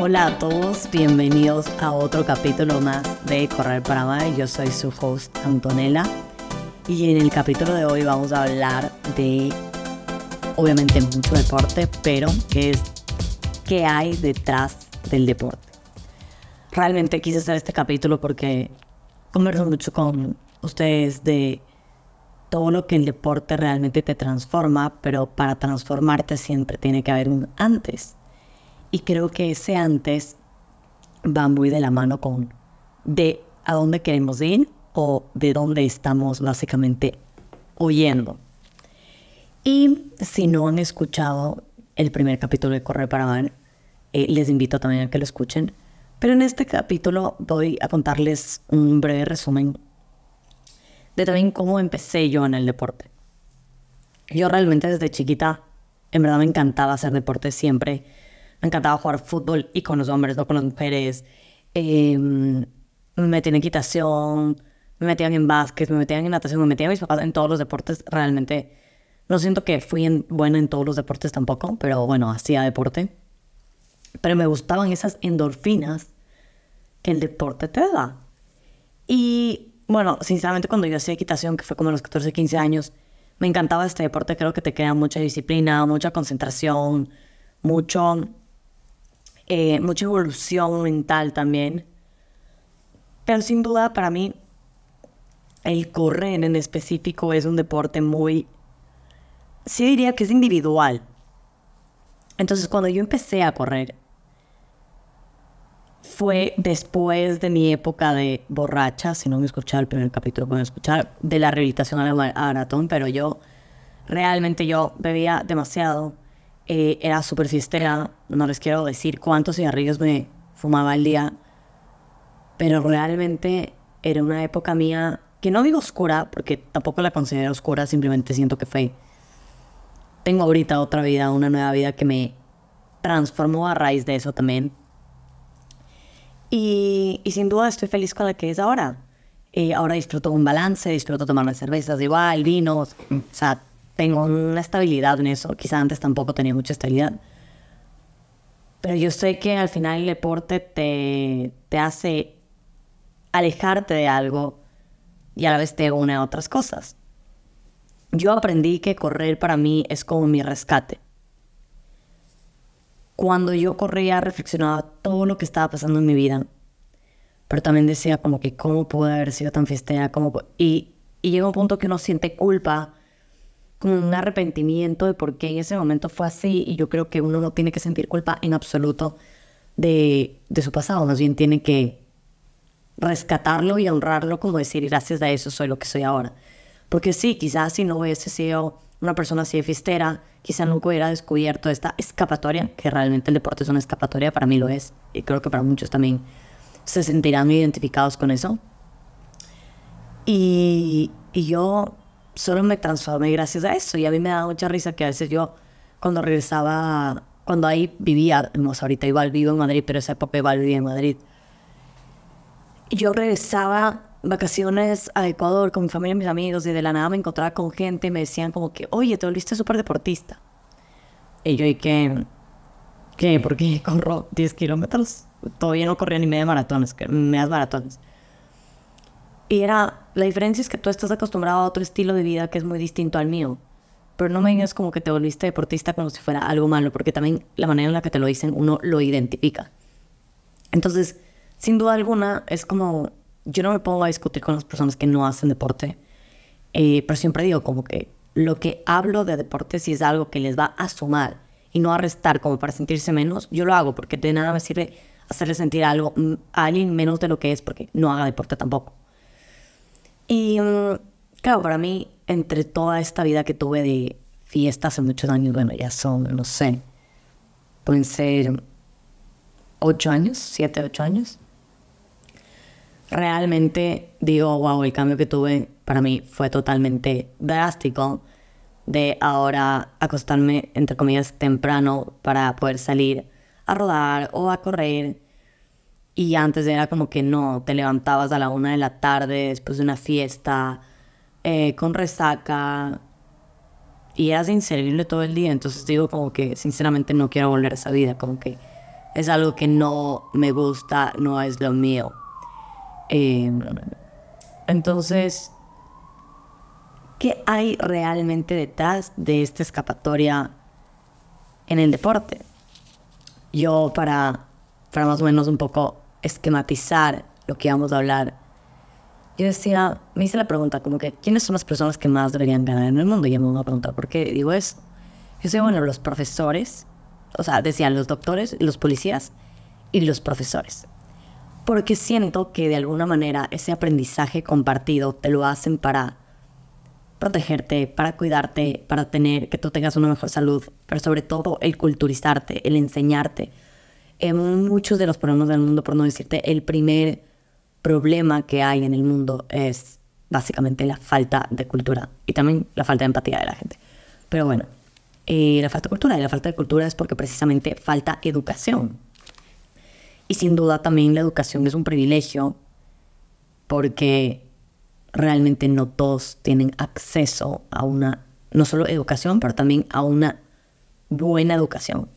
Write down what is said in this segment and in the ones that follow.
Hola a todos, bienvenidos a otro capítulo más de Correr para Amar. Yo soy su host Antonella y en el capítulo de hoy vamos a hablar de, obviamente, mucho deporte, pero qué es qué hay detrás del deporte. Realmente quise hacer este capítulo porque converso mucho con ustedes de todo lo que el deporte realmente te transforma, pero para transformarte siempre tiene que haber un antes. Y creo que ese antes va muy de la mano con de a dónde queremos ir o de dónde estamos básicamente huyendo. Y si no han escuchado el primer capítulo de Correr para Ver, eh, les invito también a que lo escuchen. Pero en este capítulo voy a contarles un breve resumen de también cómo empecé yo en el deporte. Yo realmente desde chiquita, en verdad me encantaba hacer deporte siempre me encantaba jugar fútbol y con los hombres, no con las mujeres. Em, me metían en equitación, me metían en básquet, me metían en natación, me metían mis papás en todos los deportes. Realmente no siento que fui buena en todos los deportes tampoco, pero bueno, hacía deporte. Pero me gustaban esas endorfinas que el deporte te da. Y bueno, sinceramente cuando yo hacía equitación, que fue como a los 14, 15 años, me encantaba este deporte. Creo que te crea mucha disciplina, mucha concentración, mucho eh, mucha evolución mental también. Pero sin duda para mí el correr en específico es un deporte muy, sí diría que es individual. Entonces cuando yo empecé a correr, fue después de mi época de borracha, si no me escuchaba el primer capítulo, pueden escuchar, de la rehabilitación al maratón, pero yo realmente yo bebía demasiado eh, era súper fiestera, no les quiero decir cuántos cigarrillos me fumaba al día, pero realmente era una época mía que no digo oscura, porque tampoco la considero oscura, simplemente siento que fue. Tengo ahorita otra vida, una nueva vida que me transformó a raíz de eso también. Y, sin duda estoy feliz con la que es ahora. Eh, ahora disfruto un balance, disfruto tomar cervezas igual, vinos, o sea, tengo una estabilidad en eso. Quizá antes tampoco tenía mucha estabilidad. Pero yo sé que al final el deporte te, te hace alejarte de algo y a la vez te une a otras cosas. Yo aprendí que correr para mí es como mi rescate. Cuando yo corría reflexionaba todo lo que estaba pasando en mi vida, pero también decía como que cómo pude haber sido tan fiestera, cómo y, y llega un punto que uno siente culpa como un arrepentimiento de por qué en ese momento fue así y yo creo que uno no tiene que sentir culpa en absoluto de, de su pasado, más bien tiene que rescatarlo y honrarlo como decir gracias a eso soy lo que soy ahora. Porque sí, quizás si no hubiese sido una persona así de fistera, quizás nunca hubiera descubierto esta escapatoria, que realmente el deporte es una escapatoria, para mí lo es, y creo que para muchos también se sentirán identificados con eso. Y yo solo me transformé gracias a eso. Y a mí me da mucha risa que a veces yo, cuando regresaba, cuando ahí vivía, no, ahorita igual vivo en Madrid, pero esa época igual vivía en Madrid. Yo regresaba vacaciones a Ecuador con mi familia y mis amigos y de la nada me encontraba con gente y me decían como que, oye, te volviste súper deportista. Y yo, ¿y qué? ¿Qué? ¿Por qué corro 10 kilómetros? Todavía no corría ni media maratones, medias maratones. Y era, la diferencia es que tú estás acostumbrado a otro estilo de vida que es muy distinto al mío. Pero no me digas como que te volviste deportista como si fuera algo malo, porque también la manera en la que te lo dicen uno lo identifica. Entonces, sin duda alguna, es como, yo no me pongo a discutir con las personas que no hacen deporte, eh, pero siempre digo como que lo que hablo de deporte, si es algo que les va a sumar y no a restar como para sentirse menos, yo lo hago porque de nada me sirve hacerle sentir algo mm, a alguien menos de lo que es porque no haga deporte tampoco. Y mm, claro, para mí, entre toda esta vida que tuve de fiesta hace muchos años, bueno, ya son, no sé, pueden ser ocho años, siete, ocho años. Realmente digo, wow, el cambio que tuve para mí fue totalmente drástico de ahora acostarme, entre comillas, temprano para poder salir a rodar o a correr y antes era como que no, te levantabas a la una de la tarde después de una fiesta, eh, con resaca, y eras inservible todo el día. Entonces digo como que sinceramente no quiero volver a esa vida, como que es algo que no me gusta, no es lo mío. Em, entonces, ¿qué hay realmente detrás de esta escapatoria en el deporte? Yo para, para más o menos un poco esquematizar lo que vamos a hablar, yo decía, me hice la pregunta como que, ¿quiénes son las personas que más deberían ganar en el mundo? Y me voy a preguntar, ¿por qué digo eso? Yo decía, bueno, los profesores, o sea, decían los doctores, los policías y los profesores porque siento que de alguna manera ese aprendizaje compartido te lo hacen para protegerte, para cuidarte, para tener que tú tengas una mejor salud, pero sobre todo el culturizarte, el enseñarte. En muchos de los problemas del mundo, por no decirte, el primer problema que hay en el mundo es básicamente la falta de cultura y también la falta de empatía de la gente. Pero bueno, eh, la falta de cultura y la falta de cultura es porque precisamente falta educación. Y sin duda también la educación es un privilegio porque realmente no todos tienen acceso a una, no solo educación, pero también a una buena educación.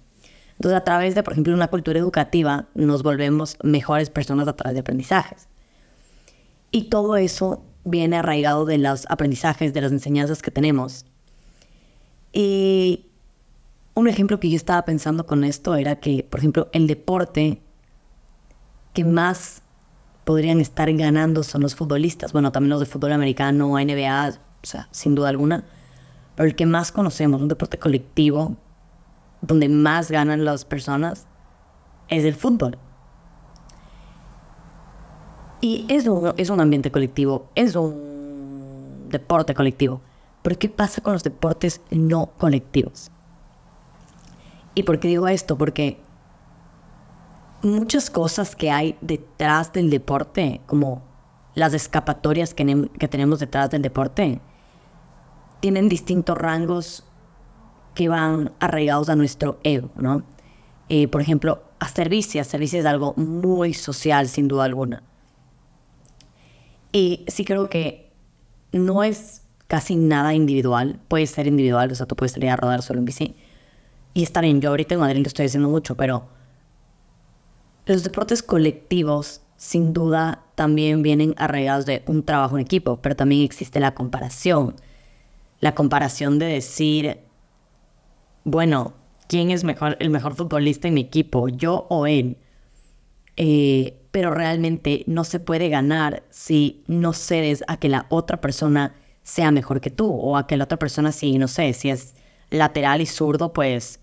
Entonces, a través de, por ejemplo, una cultura educativa, nos volvemos mejores personas a través de aprendizajes. Y todo eso viene arraigado de los aprendizajes, de las enseñanzas que tenemos. Y un ejemplo que yo estaba pensando con esto era que, por ejemplo, el deporte que más podrían estar ganando son los futbolistas. Bueno, también los de fútbol americano, NBA, o sea, sin duda alguna. Pero el que más conocemos, un deporte colectivo, donde más ganan las personas, es el fútbol. Y es un, es un ambiente colectivo, es un deporte colectivo. Pero ¿qué pasa con los deportes no colectivos? ¿Y por qué digo esto? Porque muchas cosas que hay detrás del deporte, como las escapatorias que, que tenemos detrás del deporte, tienen distintos rangos que van arraigados a nuestro ego, ¿no? Eh, por ejemplo, hacer bici es algo muy social, sin duda alguna. Y sí creo que no es casi nada individual, puede ser individual, o sea, tú puedes salir a rodar solo en bici. Y estar bien, yo ahorita en Madrid lo estoy haciendo mucho, pero los deportes colectivos sin duda también vienen arraigados de un trabajo en equipo, pero también existe la comparación. La comparación de decir, bueno, ¿quién es mejor, el mejor futbolista en mi equipo, yo o él? Eh, pero realmente no se puede ganar si no cedes a que la otra persona sea mejor que tú o a que la otra persona, si no sé, si es lateral y zurdo, pues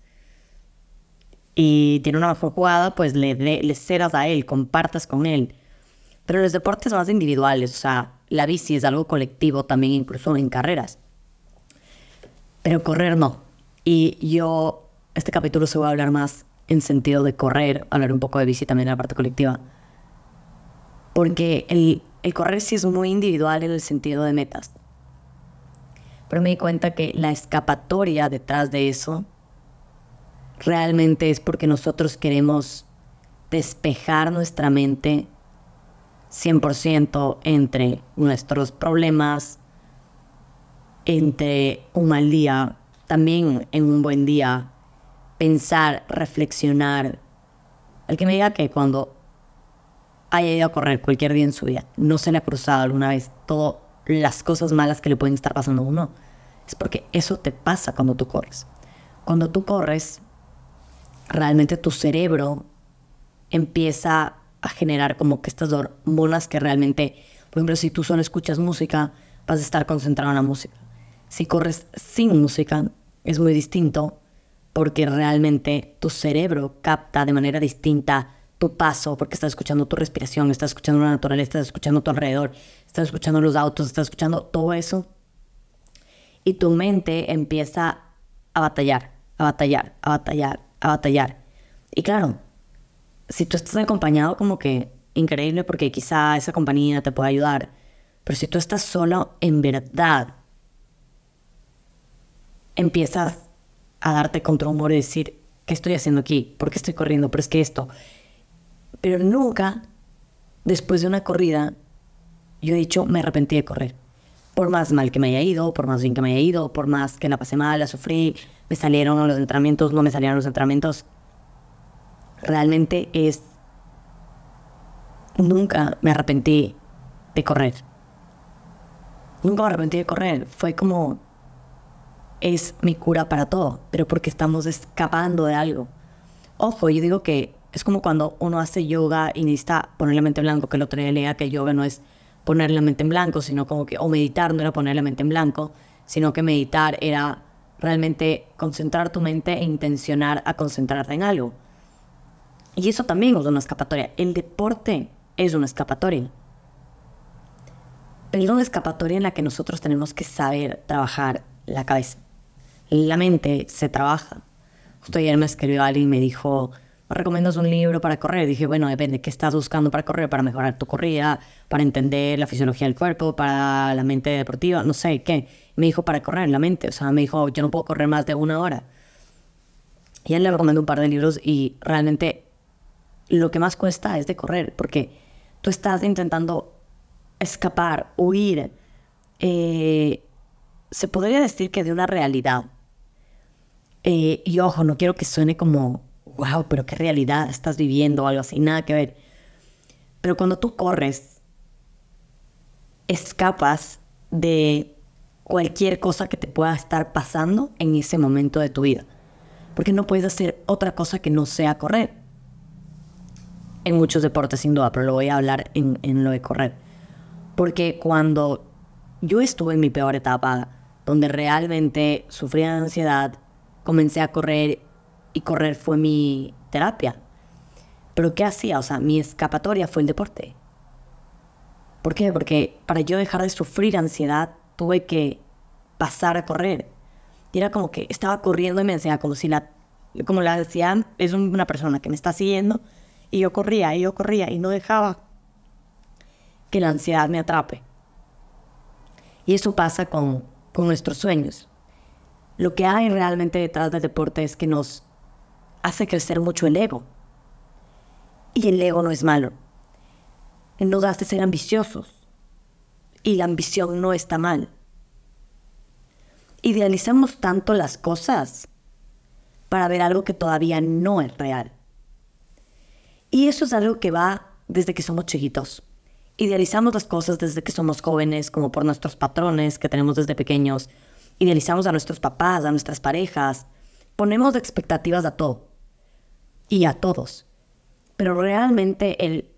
y tiene una mejor jugada, pues le, le, cedas a él, compartas con él. Pero los deportes más individuales, o sea, la bici es algo colectivo también, incluso en carreras. Pero correr no. Y yo, este capítulo se va a hablar más en sentido de correr, hablar un poco de bici también en la parte colectiva. Porque el, el correr sí es muy individual en el sentido de metas. Pero me di cuenta que la escapatoria detrás de eso realmente es porque nosotros queremos despejar nuestra mente 100% entre nuestros problemas, entre un mal día, también en un buen día, pensar, reflexionar. El que me diga que cuando haya ido a correr cualquier día en su vida, no se le ha cruzado alguna vez todas las cosas malas que le pueden estar pasando a uno, es porque eso te pasa cuando tú corres. Cuando tú corres, realmente tu cerebro empieza a generar como que estas hormonas que realmente, por ejemplo, si tú solo escuchas música, vas a estar concentrado en la música. Si corres sin música, es muy distinto porque realmente tu cerebro capta de manera distinta tu paso, porque estás escuchando tu respiración, estás escuchando la naturaleza, estás escuchando tu alrededor, estás escuchando los autos, estás escuchando todo eso. Y tu mente empieza a batallar, a batallar, a batallar, a batallar. Y claro, si tú estás acompañado, como que increíble porque quizá esa compañía te pueda ayudar. Pero si tú estás solo, en verdad, empiezas a darte contra humor y decir, ¿qué estoy haciendo aquí? ¿Por qué estoy corriendo? Pero es que esto. Pero nunca, después de una corrida, yo he dicho, me arrepentí de correr. Por más mal que me haya ido, por más bien que me haya ido, por más que la pasé mal, la sufrí, me salieron los entrenamientos, no me salieron los entrenamientos. realmente es, nunca me arrepentí de correr. Nunca me arrepentí de correr. Fue como, es mi cura para todo, pero porque estamos escapando de algo. Ojo, yo digo que es como cuando uno hace yoga y necesita poner la mente en blanco, que el otro día que yoga no es poner la mente en blanco, sino como que, o meditar no era poner la mente en blanco, sino que meditar era realmente concentrar tu mente e intencionar a concentrarte en algo. Y eso también es una escapatoria. El deporte es una escapatoria. Pero es una escapatoria en la que nosotros tenemos que saber trabajar la cabeza. La mente se trabaja. Justo ayer me escribió alguien y me dijo, ¿me recomiendas un libro para correr? dije, bueno, depende, ¿qué estás buscando para correr? Para mejorar tu corrida, para entender la fisiología del cuerpo, para la mente deportiva, no sé, ¿qué? me dijo, para correr la mente. O sea, me dijo, yo no puedo correr más de una hora. Y él le recomendó un par de libros y realmente lo que más cuesta es de correr, porque tú estás intentando escapar, huir. Eh, se podría decir que de una realidad. Eh, y ojo, no quiero que suene como, wow, pero qué realidad estás viviendo o algo así, nada que ver. Pero cuando tú corres, escapas de cualquier cosa que te pueda estar pasando en ese momento de tu vida. Porque no puedes hacer otra cosa que no sea correr en muchos deportes sin duda, pero lo voy a hablar en, en lo de correr. Porque cuando yo estuve en mi peor etapa, donde realmente sufría de ansiedad, comencé a correr y correr fue mi terapia. Pero ¿qué hacía? O sea, mi escapatoria fue el deporte. ¿Por qué? Porque para yo dejar de sufrir ansiedad tuve que pasar a correr. Y era como que estaba corriendo y me decía, como si la, como la decía, es una persona que me está siguiendo y yo corría, y yo corría, y no dejaba que la ansiedad me atrape. Y eso pasa con, con nuestros sueños. Lo que hay realmente detrás del deporte es que nos hace crecer mucho el ego. Y el ego no es malo. Nos hace ser ambiciosos. Y la ambición no está mal. Idealizamos tanto las cosas para ver algo que todavía no es real. Y eso es algo que va desde que somos chiquitos. Idealizamos las cosas desde que somos jóvenes, como por nuestros patrones que tenemos desde pequeños. Idealizamos a nuestros papás, a nuestras parejas. Ponemos expectativas a todo. Y a todos. Pero realmente el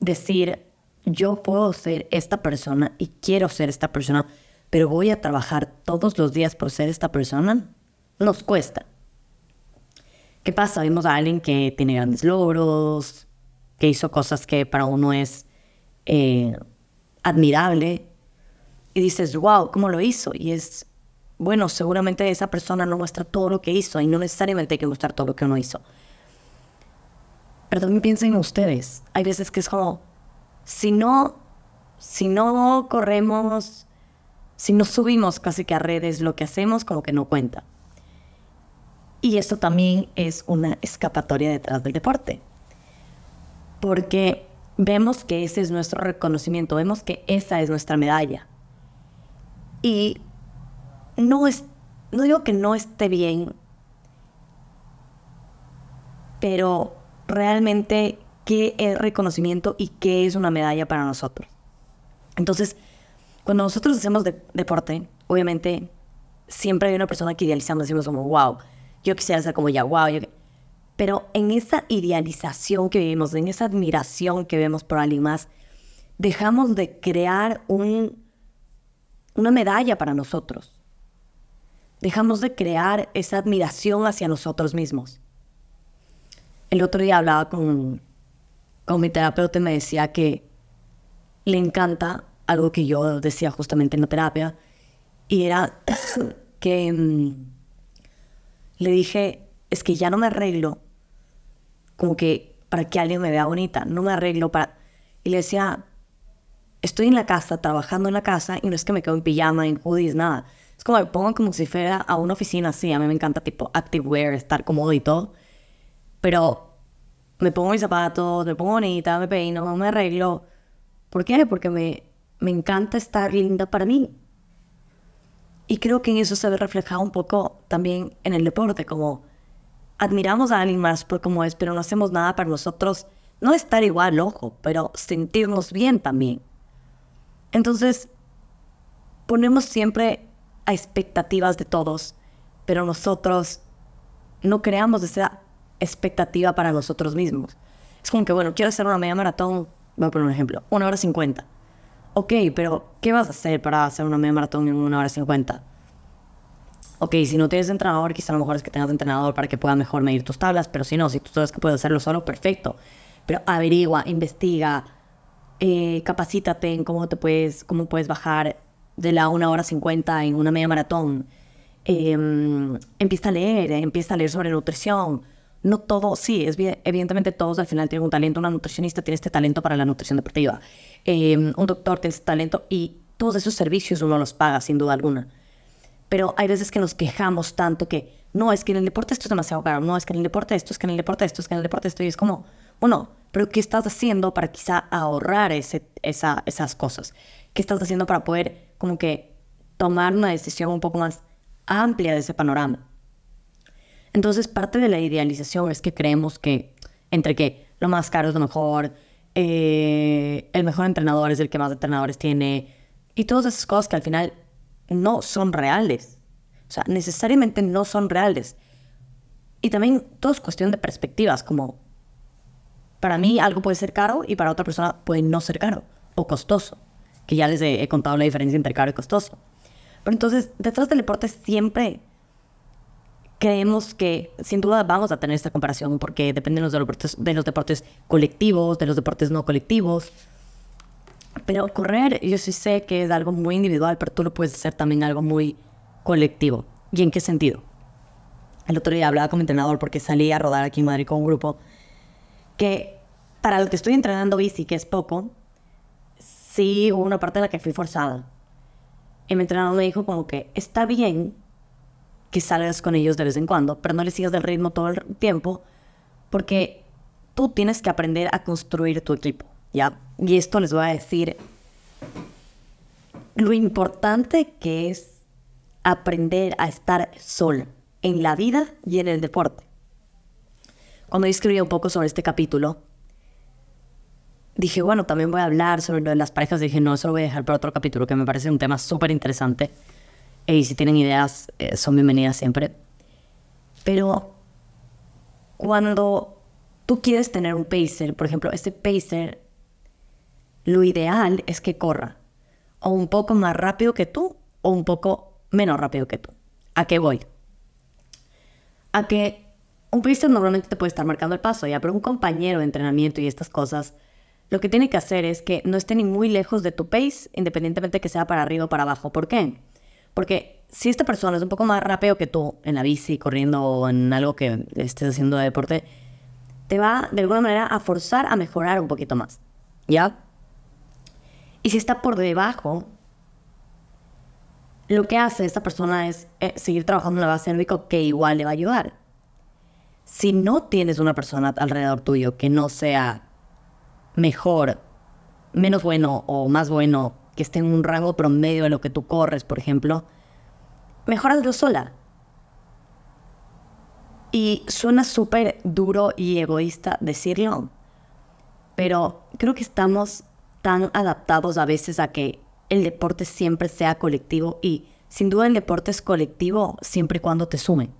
decir, yo puedo ser esta persona y quiero ser esta persona, pero voy a trabajar todos los días por ser esta persona, nos cuesta. ¿Qué pasa? Vemos a alguien que tiene grandes logros, que hizo cosas que para uno es eh, admirable, y dices, wow, ¿cómo lo hizo? Y es, bueno, seguramente esa persona no muestra todo lo que hizo, y no necesariamente hay que mostrar todo lo que uno hizo. Pero también piensen ustedes, hay veces que es como, si no, si no corremos, si no subimos casi que a redes lo que hacemos, como que no cuenta. Y esto también es una escapatoria detrás del deporte. Porque vemos que ese es nuestro reconocimiento, vemos que esa es nuestra medalla. Y no, es, no digo que no esté bien, pero realmente qué es reconocimiento y qué es una medalla para nosotros. Entonces, cuando nosotros hacemos deporte, obviamente siempre hay una persona que idealizamos, decimos como, wow, yo quisiera ser como ella, wow. Pero en esa idealización que vivimos, en esa admiración que vemos por alguien más, dejamos de crear un, una medalla para nosotros. Dejamos de crear esa admiración hacia nosotros mismos. El otro día hablaba con, con mi terapeuta y me decía que le encanta algo que yo decía justamente en la terapia, y era que mm, le dije, es que ya no me arreglo como que para que alguien me vea bonita, no me arreglo para... Y le decía, estoy en la casa, trabajando en la casa, y no es que me quedo en pijama, en hoodies, nada. Es como me pongo como si fuera a una oficina así, a mí me encanta tipo activewear, estar cómodo y todo, pero me pongo mis zapatos, me pongo bonita, me peino, me arreglo. ¿Por qué? Porque me, me encanta estar linda para mí. Y creo que en eso se ve reflejado un poco también en el deporte, como admiramos a alguien más por cómo es, pero no hacemos nada para nosotros, no estar igual, ojo, pero sentirnos bien también. Entonces, ponemos siempre a expectativas de todos, pero nosotros no creamos esa expectativa para nosotros mismos. Es como que, bueno, quiero hacer una media maratón, voy a poner un ejemplo, una hora cincuenta. Ok, pero ¿qué vas a hacer para hacer una media maratón en una hora cincuenta? Ok, si no tienes entrenador, quizá a lo mejor es que tengas entrenador para que pueda mejor medir tus tablas, pero si no, si tú sabes que puedes hacerlo solo, perfecto. Pero averigua, investiga, eh, capacítate en cómo te puedes, cómo puedes bajar de la una hora cincuenta en una media maratón. Em, empieza a leer, empieza a leer sobre nutrición. No todo, sí, es evidentemente todos al final tienen un talento. Una nutricionista tiene este talento para la nutrición deportiva. Em, un doctor tiene este talento y todos esos servicios uno los paga, sin duda alguna. Pero hay veces que nos quejamos tanto que no, es que en el deporte esto es demasiado caro, no, es que en el deporte esto, es que en el deporte esto, es que en el deporte esto, y es como, bueno, pero ¿qué estás haciendo para quizá ahorrar esas cosas? ¿Qué estás haciendo para poder como que tomar una decisión un poco más amplia de ese panorama? Entonces, parte de la idealización es que creemos que entre que lo más caro es lo mejor, eh, el mejor entrenador es el que más entrenadores tiene, y todas esas cosas que al final no son reales. O sea, necesariamente no son reales. Y también todo es cuestión de perspectivas, como para mí algo puede ser caro y para otra persona puede no ser caro o costoso, que ya les he, contado la diferencia entre caro y costoso. Pero entonces, detrás del deporte siempre creemos que sin duda vamos a tener esta comparación porque dependen de los deportes, de los deportes colectivos, de los deportes no colectivos. Pero correr, yo sí sé que es algo muy individual, pero tú lo puedes hacer también algo muy colectivo. ¿Y en qué sentido? El otro día hablaba con mi entrenador porque salí a rodar aquí en Madrid con un grupo que para lo que estoy entrenando bici, que es poco, sí hubo una parte en la que fui forzada. Y mi entrenador me dijo como que está bien que salgas con ellos de vez en cuando, pero no les sigas del ritmo todo el tiempo, porque tú tienes que aprender a construir tu equipo, ¿ya? Y esto les voy a decir lo importante que es aprender a estar solo en la vida y en el deporte. Cuando escribí un poco sobre este capítulo, dije, bueno, también voy a hablar sobre lo de las parejas. Dije, no, eso lo voy a dejar para otro capítulo, que me parece un tema súper interesante. Y si tienen ideas, eh, son bienvenidas siempre. Pero cuando tú quieres tener un pacer, por ejemplo, este pacer, lo ideal es que corra o un poco más rápido que tú o un poco menos rápido que tú. ¿A qué voy? A que un pacer normalmente te puede estar marcando el paso, ya, pero un compañero de entrenamiento y estas cosas, lo que tiene que hacer es que no esté ni muy lejos de tu pace, independientemente que sea para arriba o para abajo. ¿Por qué? Porque si esta persona es un poco más rápido que tú en la bici, corriendo o en algo que estés haciendo de deporte, te va de alguna manera a forzar a mejorar un poquito más. ¿Ya? Y si está por debajo, lo que hace esta persona es eh, seguir trabajando en la base aeróbica que igual le va a ayudar. Si no tienes una persona alrededor tuyo que no sea mejor, menos bueno o más bueno que esté en un rango promedio de lo que tú corres, por ejemplo, mejor hazlo sola. Y suena súper duro y egoísta decirlo, pero creo que estamos tan adaptados a veces a que el deporte siempre sea colectivo y sin duda el deporte es colectivo siempre y cuando te sume.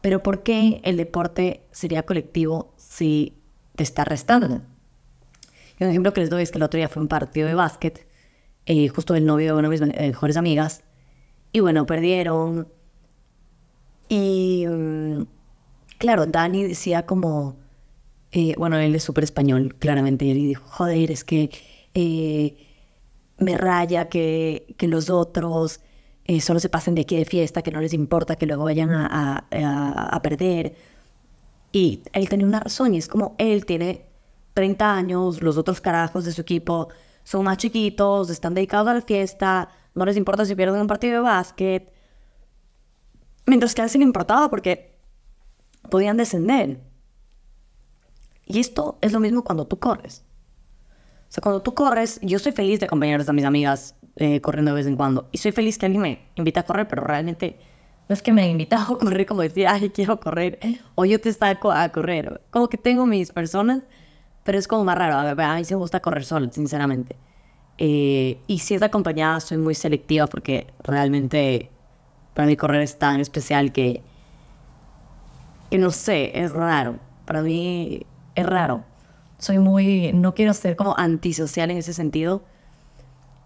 Pero ¿por qué el deporte sería colectivo si te está restando? Y un ejemplo que les doy es que el otro día fue un partido de básquet eh, justo el novio de una de mis mejores amigas. Y bueno, perdieron. Y mm, claro, Dani decía como, eh, bueno, él es súper español, claramente, y dijo, joder, es que eh, me raya que, que los otros solo se pasen de aquí de fiesta, que no les importa que luego vayan a, a, a perder. Y él tenía una razón, y es como él tiene 30 años, los otros carajos de su equipo son más chiquitos, están dedicados a la fiesta, no les importa si pierden un partido de básquet. Mientras que a él sí le importaba porque podían descender. Y esto es lo mismo cuando tú corres. O sea, cuando tú corres, yo soy feliz de acompañar a mis amigas eh, corriendo de vez en cuando. Y soy feliz que alguien me invite a correr, pero realmente no es que me han invitado a correr como decir, ay, quiero correr, o yo te saco a correr. Como que tengo mis personas, pero es como más raro. A, mí sí me gusta correr sola, sinceramente. Eh, y si es acompañada, soy muy selectiva porque realmente para mí correr es tan especial que, que no sé, es raro. Para mí es raro. Soy muy, no quiero ser como antisocial en ese sentido,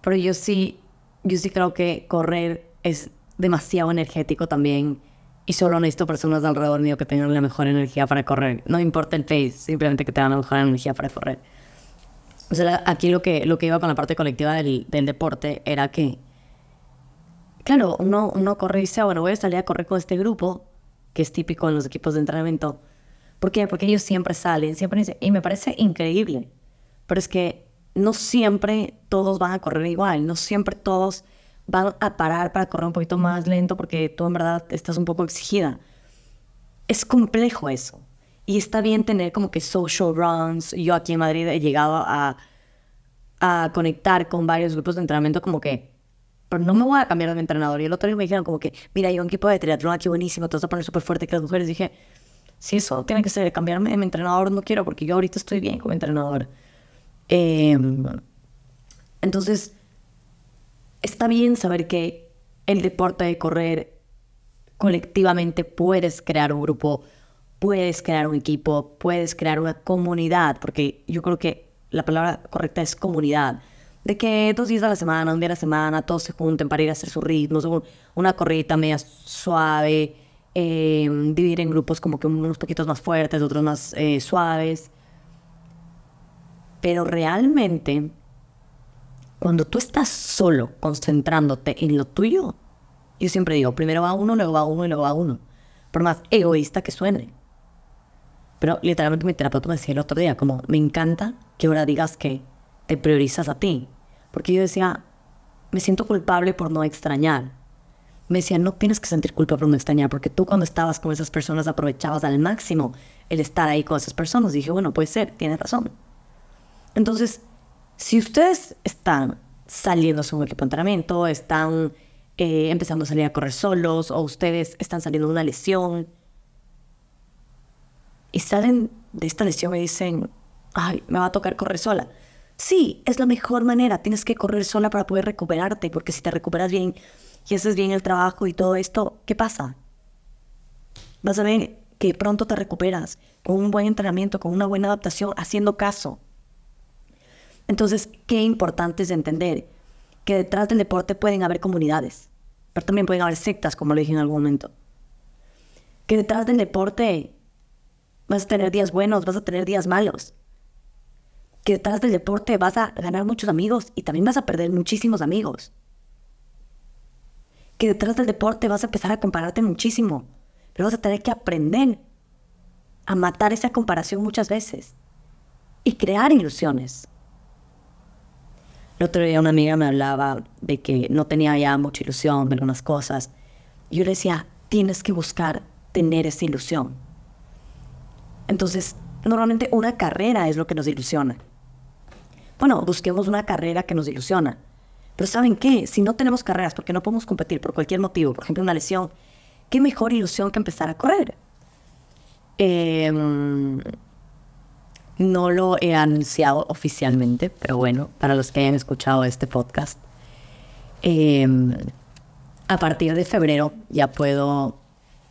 pero yo sí, yo sí creo que correr es demasiado energético también y solo necesito personas alrededor mío que tengan la mejor energía para correr. No importa el pace, simplemente que tengan la mejor energía para correr. O sea, aquí lo que, lo que iba con la parte colectiva del, del deporte era que, claro, uno, uno corre y dice, ah, bueno, voy a salir a correr con este grupo, que es típico en los equipos de entrenamiento. ¿Por qué? Porque ellos siempre salen, siempre dicen, y me parece increíble. Pero es que no siempre todos van a correr igual, no siempre todos van a parar para correr un poquito más lento porque tú en verdad estás un poco exigida. Es complejo eso. Y está bien tener como que social runs. Yo aquí en Madrid he llegado a, a conectar con varios grupos de entrenamiento como que, pero no me voy a cambiar de entrenador. Y el otro día me dijeron como que, mira, hay un equipo de triatlón aquí buenísimo, te vas a poner súper fuerte que las mujeres. dije, si eso tiene que ser cambiarme de mi entrenador, no quiero porque yo ahorita estoy bien como entrenador. Em, entonces, está bien saber que el deporte de correr colectivamente puedes crear un grupo, puedes crear un equipo, puedes crear una comunidad, porque yo creo que la palabra correcta es comunidad. De que dos días a la semana, un día a la semana, todos se junten para ir a hacer sus ritmos, una corrida media suave, eh, dividir en grupos como que unos poquitos más fuertes, otros más eh, suaves. Pero realmente cuando tú estás solo concentrándote en lo tuyo, yo siempre digo, primero va uno, luego va uno y luego va uno. Por más egoísta que suene. Pero literalmente mi terapeuta me decía el otro día, como, me encanta que ahora digas que te priorizas a ti. Porque yo decía, me siento culpable por no extrañar. Me decía, no tienes que sentir culpa por no extrañar, porque tú cuando estabas con esas personas aprovechabas al máximo el estar ahí con esas personas. Y dije, bueno, puede ser, tienes razón. Entonces, si ustedes están saliendo a un equipo de entrenamiento, están eh, empezando a salir a correr solos o ustedes están saliendo de una lesión y salen de esta lesión y dicen, ay, me va a tocar correr sola. Sí, es la mejor manera. Tienes que correr sola para poder recuperarte, porque si te recuperas bien y haces bien el trabajo y todo esto, ¿qué pasa? Vas a ver que pronto te recuperas con un buen entrenamiento, con una buena adaptación, haciendo caso. Entonces, qué importante es entender que detrás del deporte pueden haber comunidades, pero también pueden haber sectas, como lo dije en algún momento. Que detrás del deporte vas a tener días buenos, vas a tener días malos. Que detrás del deporte vas a ganar muchos amigos y también vas a perder muchísimos amigos. Que detrás del deporte vas a empezar a compararte muchísimo, pero vas a tener que aprender a matar esa comparación muchas veces y crear ilusiones. El otro día una amiga me hablaba de que no tenía ya mucha ilusión de algunas cosas. Yo le decía, tienes que buscar tener esa ilusión. Entonces, normalmente una carrera es lo que nos ilusiona. Bueno, busquemos una carrera que nos ilusiona. Pero ¿saben qué? Si no tenemos carreras porque no podemos competir por cualquier motivo, por ejemplo una lesión, ¿qué mejor ilusión que empezar a correr? Eh, no lo he anunciado oficialmente, pero bueno, para los que hayan escuchado este podcast, em, a partir de febrero ya puedo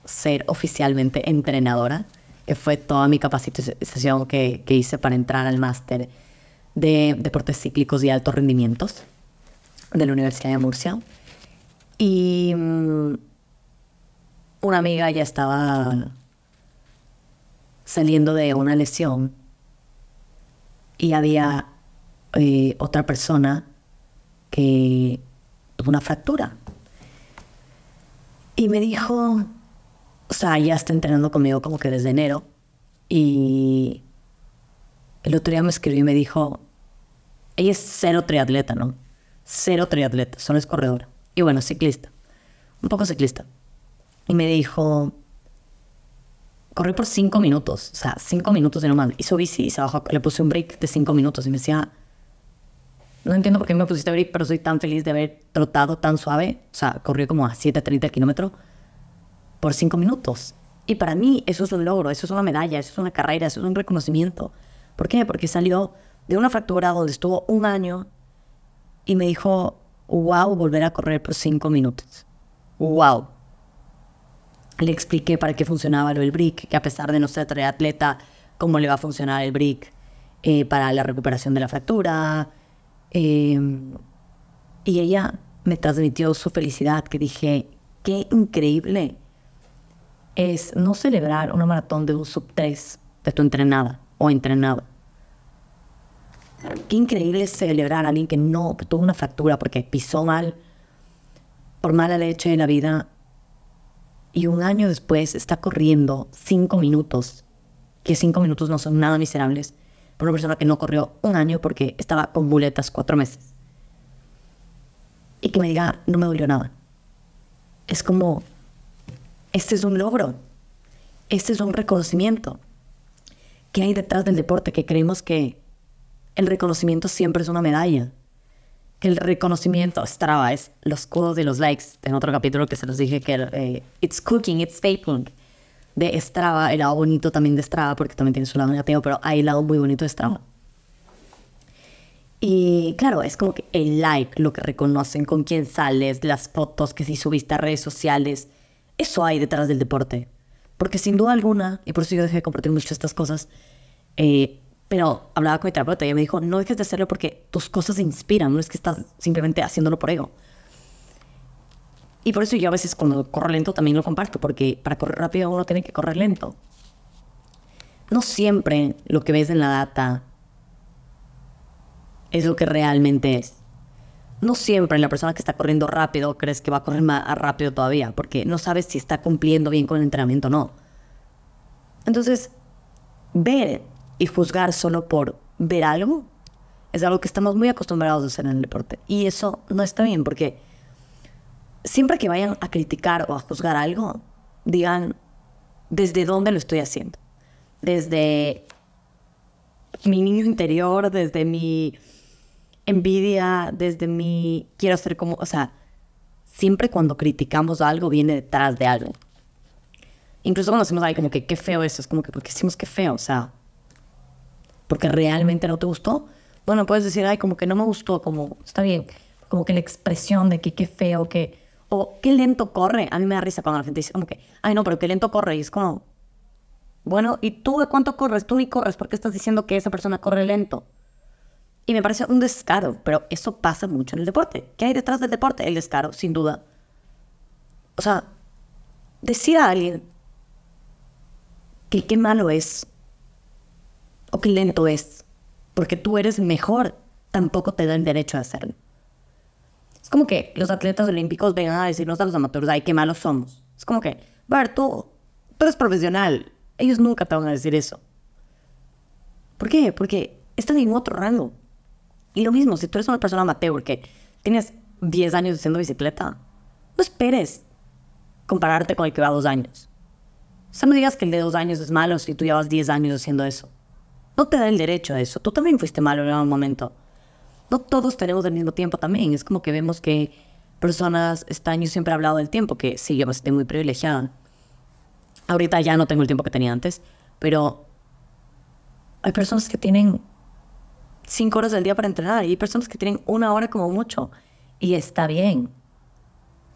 ser oficialmente entrenadora, que fue toda mi capacitación que, hice para entrar al máster de deportes cíclicos y altos rendimientos de la Universidad de Murcia. Y mm, una amiga ya estaba saliendo de una lesión y había eh, otra persona que tuvo una fractura. Y me dijo, o sea, ya está entrenando conmigo como que desde enero. Y el otro día me escribió y me dijo, ella es cero triatleta, ¿no? Cero triatleta, solo es corredora. Y bueno, ciclista, un poco ciclista. Y me dijo, corrí por cinco minutos, o sea, cinco minutos de nomás. Hizo bici y se bajó, le puse un break de cinco minutos y me decía, no entiendo por qué me pusiste break, pero soy tan feliz de haber trotado tan suave. O sea, corrió como a 7.30 kilómetros. por cinco minutos. Y para mí eso es un logro, eso es una medalla, eso es una carrera, eso es un reconocimiento. ¿Por qué? Porque salió de una fractura donde estuvo un año y me dijo, wow, volver a correr por cinco minutos. Wow. Le expliqué para qué funcionaba lo del BRIC, que a pesar de no ser atleta, cómo le va a funcionar el BRIC eh, para la recuperación de la fractura. Em, y ella me transmitió su felicidad, que dije, qué increíble es no celebrar una maratón de un sub 3 de tu entrenada o entrenado. Qué increíble es celebrar a alguien que no, tuvo una fractura porque pisó mal, por mala leche de la vida, y un año después está corriendo cinco minutos, que cinco minutos no son nada miserables, por una persona que no corrió un año porque estaba con muletas cuatro meses. Y que me diga, no me dolió nada. Es como, este es un logro, este es un reconocimiento. ¿Qué hay detrás del deporte? Que creemos que el reconocimiento siempre es una medalla. El reconocimiento, Strava, es los codos de los likes. En otro capítulo que se los dije que eh, it's cooking, it's baking. De Strava, el lado bonito también de Strava, porque también tiene su lado negativo, pero hay el lado muy bonito de Strava. Y claro, es como que el like, lo que reconocen, con quién sales, las fotos que si subiste a redes sociales, eso hay detrás del deporte. Porque sin duda alguna, y por eso yo dejé de compartir mucho estas cosas, eh, pero hablaba con mi terapeuta y ella me dijo, no dejes de hacerlo porque tus cosas inspiran, no es que estás simplemente haciéndolo por ego. Y por eso yo a veces cuando corro lento también lo comparto, porque para correr rápido uno tiene que correr lento. No siempre lo que ves en la data es lo que realmente es. No siempre la persona que está corriendo rápido crees que va a correr más rápido todavía, porque no sabes si está cumpliendo bien con el entrenamiento o no. Entonces, ver y juzgar solo por ver algo es algo que estamos muy acostumbrados a hacer en el deporte. Y eso no está bien porque siempre que vayan a criticar o a juzgar algo, digan desde dónde lo estoy haciendo. Desde mi niño interior, desde mi envidia, desde mi quiero ser como, o sea, siempre cuando criticamos algo viene detrás de algo. Incluso cuando decimos, ay, como que qué feo eso, es como que, porque decimos qué feo? O sea, porque realmente no te gustó. Bueno, puedes decir, ay, como que no me gustó, como, está bien, como que la expresión de que qué feo, que, o qué lento corre. A mí me da risa cuando la gente dice, como que, ay, no, pero qué lento corre. Y es como, bueno, ¿y tú de cuánto corres? Tú ni corres, ¿por qué estás diciendo que esa persona corre lento? Y me parece un descaro, pero eso pasa mucho en el deporte. ¿Qué hay detrás del deporte? El descaro, sin duda. O sea, decir a alguien que qué malo es o qué lento es, porque tú eres mejor, tampoco te da el derecho a hacerlo. Es como que los atletas olímpicos vengan a decirnos a los amateurs, ay, qué malos somos. Es como que, ver, tú, eres profesional. Ellos nunca te van a decir eso. ¿Por qué? Porque están en otro rango. Y lo mismo, si tú eres una persona amateur que tienes 10 años haciendo bicicleta, no esperes compararte con el que va dos años. O sea, no digas que el de dos años es malo si tú llevas 10 años haciendo eso. No te da el derecho a eso. Tú también fuiste malo en algún momento. No todos tenemos el mismo tiempo también. Es como que vemos que personas, este año siempre he hablado del tiempo, que sí, yo me estoy muy privilegiada. Ahorita ya no tengo el tiempo que tenía antes, pero hay personas que tienen cinco horas del día para entrenar y hay personas que tienen una hora como mucho y está bien.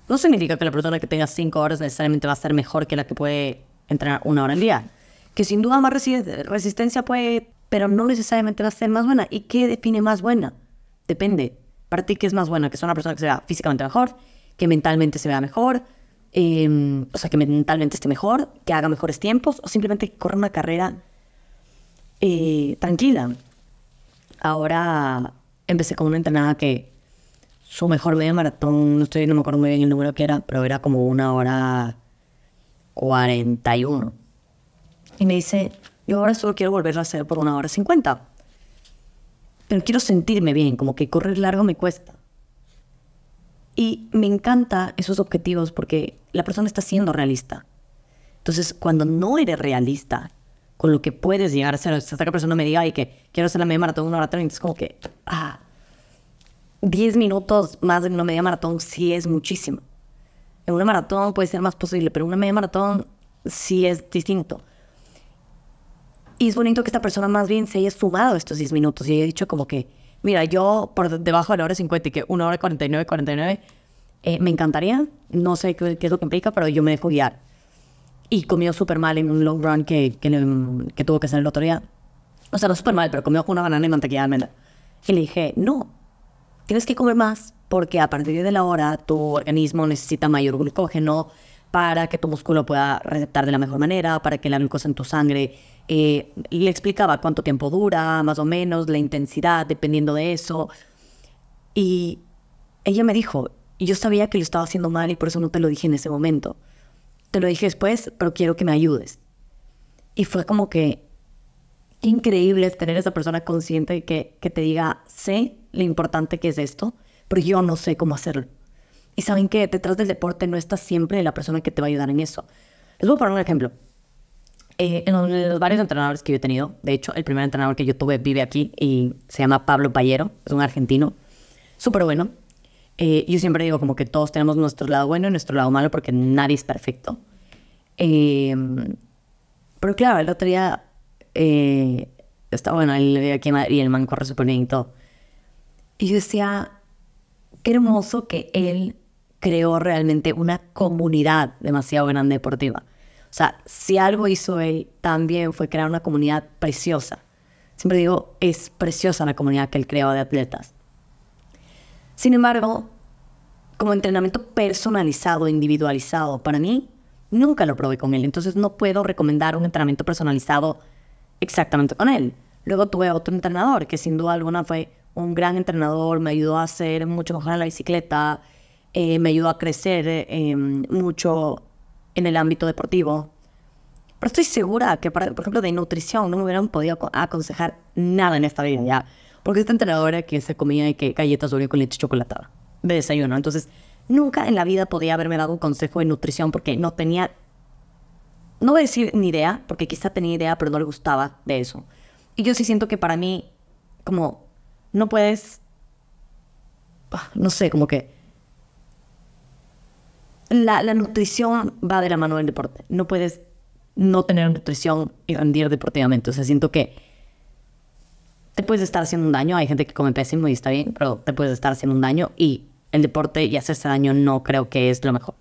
No significa que la persona que tenga cinco horas necesariamente va a ser mejor que la que puede entrenar una hora al día que sin duda más resistencia puede, pero no necesariamente va a ser más buena. ¿Y qué define más buena? Depende. Para ti, ¿qué es más buena? Que sea una persona que se vea físicamente mejor, que mentalmente se vea mejor, em, o sea, que mentalmente esté mejor, que haga mejores tiempos, o simplemente que corra una carrera eh, tranquila. Ahora empecé con una entrenada que su mejor media maratón, no estoy, no me acuerdo muy bien el número que era, pero era como una hora 41 y me dice, yo ahora solo quiero volverlo a hacer por una hora cincuenta. Pero quiero sentirme bien, como que correr largo me cuesta. Y me encanta esos objetivos porque la persona está siendo realista. Entonces, cuando no eres realista con lo que puedes llegar a o sea, que persona me diga, y que quiero hacer la media maratón una hora treinta, es como que, ah, 10 minutos más de una media maratón sí es muchísimo. En una maratón puede ser más posible, pero en una media maratón sí es distinto. Y es bonito que esta persona más bien se haya sumado estos 10 minutos y haya dicho como que, mira, yo por debajo de la hora 50 y que una hora 49, 49, eh, me encantaría. No sé qué, es lo que implica, pero yo me dejo guiar. Y comió súper mal en un long run que, que, tuvo que hacer el otro día. O sea, no súper mal, pero comió con una banana y mantequilla de almendra. Y le dije, no, tienes que comer más porque a partir de la hora tu organismo necesita mayor glucógeno para que tu músculo pueda receptar de la mejor manera, para que la glucosa en tu sangre eh, le explicaba cuánto tiempo dura, más o menos, la intensidad, dependiendo de eso. Y ella me dijo, yo sabía que lo estaba haciendo mal y por eso no te lo dije en ese momento. Te lo dije después, pero quiero que me ayudes. Y fue como que increíble tener esa persona consciente que, que te diga, sé lo importante que es esto, pero yo no sé cómo hacerlo. Y saben que detrás del deporte no está siempre la persona que te va a ayudar en eso. Les voy a poner un ejemplo. Eh, en los varios entrenadores que yo he tenido, de hecho, el primer entrenador que yo tuve vive aquí y se llama Pablo Payero, es un argentino, súper bueno. Eh, yo siempre digo como que todos tenemos nuestro lado bueno y nuestro lado malo porque nadie es perfecto. Eh, pero claro, el otro día eh, está bueno, él aquí y el man corre súper bien y todo. Y yo decía, qué hermoso que él creó realmente una comunidad demasiado grande deportiva. O sea, si algo hizo él también fue crear una comunidad preciosa. Siempre digo, es preciosa la comunidad que él creó de atletas. Sin embargo, como entrenamiento personalizado, individualizado, para mí, nunca lo probé con él. Entonces no puedo recomendar un entrenamiento personalizado exactamente con él. Luego tuve otro entrenador que sin duda alguna fue un gran entrenador, me ayudó a ser mucho mejor en la bicicleta, eh, me ayudó a crecer eh, mucho en el ámbito deportivo. Pero estoy segura que, por ejemplo, de nutrición no me hubieran podido aconsejar nada en esta vida ya. Porque esta entrenadora que se comía y que galletas Oreo con leche chocolatada de desayuno. Entonces, nunca en la vida podía haberme dado un consejo de nutrición porque no tenía, no voy a decir ni idea, porque quizá tenía idea, pero no le gustaba de eso. Y yo sí siento que para mí, como, no puedes, ah, no sé, como que la, la, nutrición va de la mano del deporte. No puedes no tener nutrición y rendir deportivamente. O sea, siento que te puedes estar haciendo un daño. Hay gente que come pésimo y está bien, pero te puedes estar haciendo un daño y el deporte y hacerse daño no creo que es lo mejor.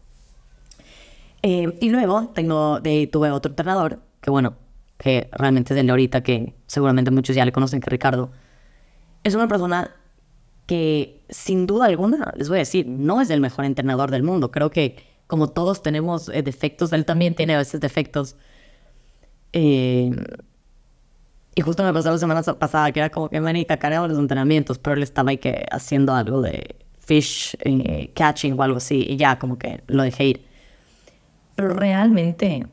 Eh, y luego tengo, de, tuve otro entrenador, que bueno, que realmente es el de ahorita, que seguramente muchos ya le conocen, que Ricardo. Es una persona que sin duda alguna, les voy a decir, no es el mejor entrenador del mundo. Creo que como todos tenemos eh, defectos, él también tiene a veces defectos. Eh, y justo me pasó la semana pasada que era como que manita cargaba los entrenamientos, pero él estaba ahí que haciendo algo de fish eh, catching o algo así y ya como que lo dejé ir. Pero realmente,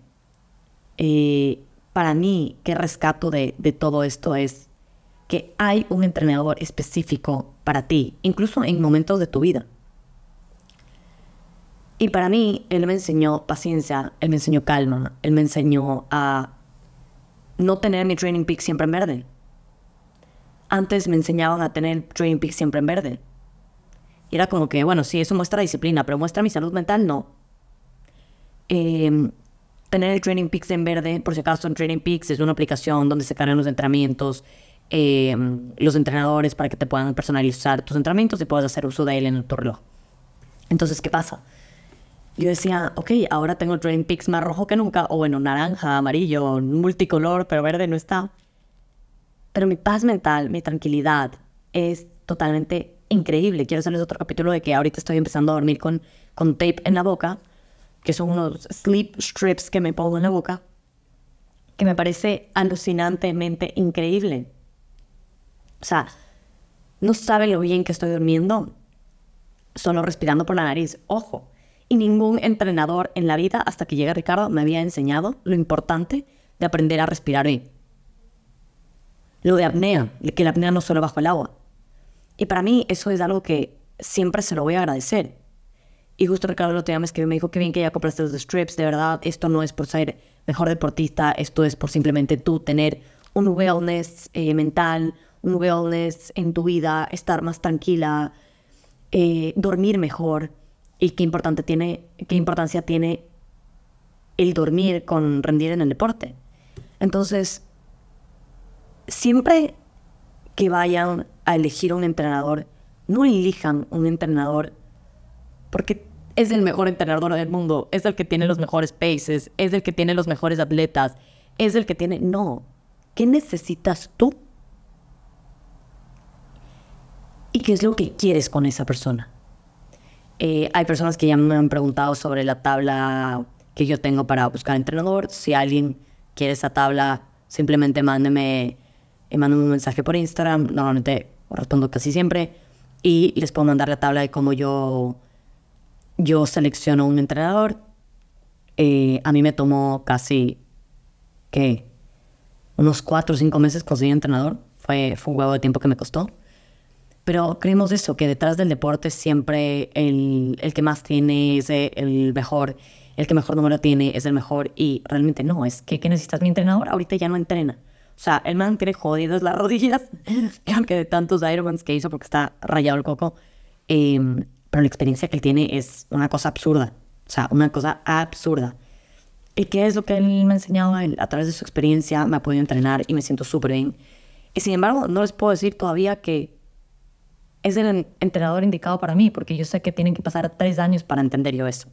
para mí, qué rescato de, de todo esto es que hay un entrenador específico para ti, incluso en momentos de tu vida. Y para mí, él me enseñó paciencia, él me enseñó calma, él me enseñó a no tener mi training peak siempre en verde. Antes me enseñaban a tener training peak siempre en verde. Y era como que, bueno, sí, eso muestra disciplina, pero muestra mi salud mental, no. Em, tener el Training Peaks en verde, por si acaso, en Training Peaks es una aplicación donde se cargan los entrenamientos, eh, los entrenadores para que te puedan personalizar tus entrenamientos y puedas hacer uso de él en tu reloj. Entonces, ¿qué pasa? Yo decía, ok, ahora tengo Training Peaks más rojo que nunca, o bueno, naranja, amarillo, multicolor, pero verde no está. Pero mi paz mental, mi tranquilidad es totalmente increíble. Quiero hacerles otro capítulo de que ahorita estoy empezando a dormir con, con tape en la boca, que son unos sleep strips que me pongo en la boca, que me parece alucinantemente increíble. O sea, no sabe lo bien que estoy durmiendo solo respirando por la nariz. Ojo. Y ningún entrenador en la vida, hasta que llegue Ricardo, me había enseñado lo importante de aprender a respirar bien. Lo de apnea, que la apnea no solo bajo el agua. Y para mí eso es algo que siempre se lo voy a agradecer. Y justo Ricardo lo me escribió me dijo que bien que ya compraste los strips, de verdad, esto no es por ser mejor deportista, esto es por simplemente tú tener un wellness eh, mental, un wellness en tu vida, estar más tranquila, eh, dormir mejor. y qué, importante tiene, qué importancia tiene el dormir con rendir en el deporte. Entonces, siempre que vayan a elegir un entrenador, no elijan un entrenador porque es el mejor entrenador del mundo, es el que tiene los mejores paces, es el que tiene los mejores atletas, es el que tiene... No, ¿qué necesitas tú? ¿Y qué es lo que quieres con esa persona? Eh, hay personas que ya me han preguntado sobre la tabla que yo tengo para buscar entrenador. Si alguien quiere esa tabla, simplemente mándeme, eh, mándeme un mensaje por Instagram. Normalmente respondo casi siempre. Y les puedo mandar la tabla de cómo yo yo selecciono un entrenador. Eh, a mí me tomó casi, ¿qué? Unos cuatro o cinco meses conseguir entrenador. Fue, fue un huevo de tiempo que me costó. Pero creemos eso, que detrás del deporte siempre el, el que más tiene es el mejor, el que mejor número tiene es el mejor. Y realmente no, es que ¿qué necesitas mi entrenador? Ahorita ya no entrena. O sea, el man tiene jodidas las rodillas, que de tantos Ironmans que hizo porque está rayado el coco. Eh, pero la experiencia que él tiene es una cosa absurda. O sea, una cosa absurda. ¿Y qué es lo que él me ha enseñado a él? A través de su experiencia me ha podido entrenar y me siento súper bien. Y sin embargo, no les puedo decir todavía que es el entrenador indicado para mí, porque yo sé que tienen que pasar tres años para entender yo eso.